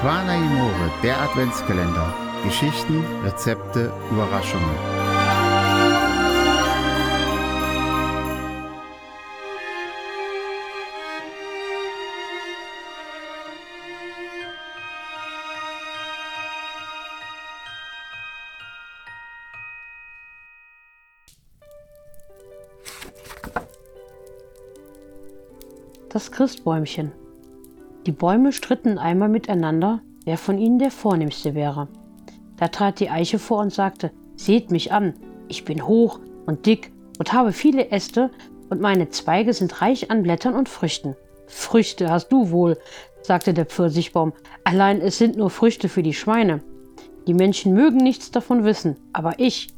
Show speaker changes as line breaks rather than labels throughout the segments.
Amore, der Adventskalender. Geschichten, Rezepte, Überraschungen.
Das Christbäumchen. Die Bäume stritten einmal miteinander, wer von ihnen der vornehmste wäre. Da trat die Eiche vor und sagte, Seht mich an, ich bin hoch und dick und habe viele Äste und meine Zweige sind reich an Blättern und Früchten. Früchte hast du wohl, sagte der Pfirsichbaum, allein es sind nur Früchte für die Schweine. Die Menschen mögen nichts davon wissen, aber ich,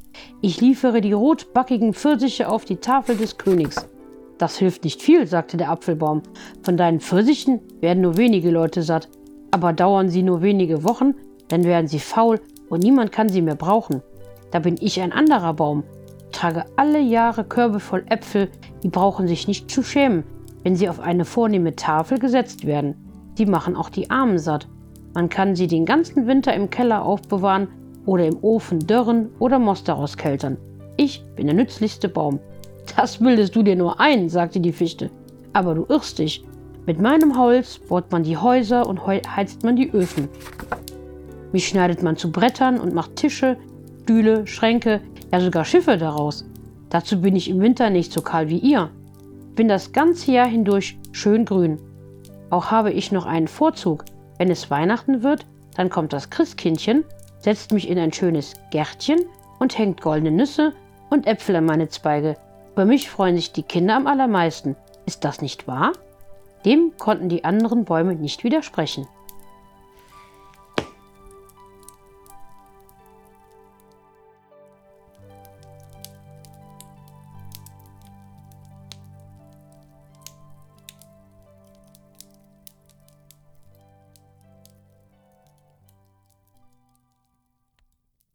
ich liefere die rotbackigen Pfirsiche auf die Tafel des Königs. Das hilft nicht viel, sagte der Apfelbaum. Von deinen Pfirsichen werden nur wenige Leute satt. Aber dauern sie nur wenige Wochen, dann werden sie faul und niemand kann sie mehr brauchen. Da bin ich ein anderer Baum. Ich trage alle Jahre Körbe voll Äpfel, die brauchen sich nicht zu schämen, wenn sie auf eine vornehme Tafel gesetzt werden. Die machen auch die Armen satt. Man kann sie den ganzen Winter im Keller aufbewahren oder im Ofen dörren oder Most daraus keltern. Ich bin der nützlichste Baum. Das bildest du dir nur ein, sagte die Fichte. Aber du irrst dich. Mit meinem Holz baut man die Häuser und heizt man die Öfen. Mich schneidet man zu Brettern und macht Tische, Stühle, Schränke, ja sogar Schiffe daraus. Dazu bin ich im Winter nicht so kahl wie ihr. Bin das ganze Jahr hindurch schön grün. Auch habe ich noch einen Vorzug. Wenn es Weihnachten wird, dann kommt das Christkindchen, setzt mich in ein schönes Gärtchen und hängt goldene Nüsse und Äpfel an meine Zweige, über mich freuen sich die Kinder am allermeisten. Ist das nicht wahr? Dem konnten die anderen Bäume nicht widersprechen.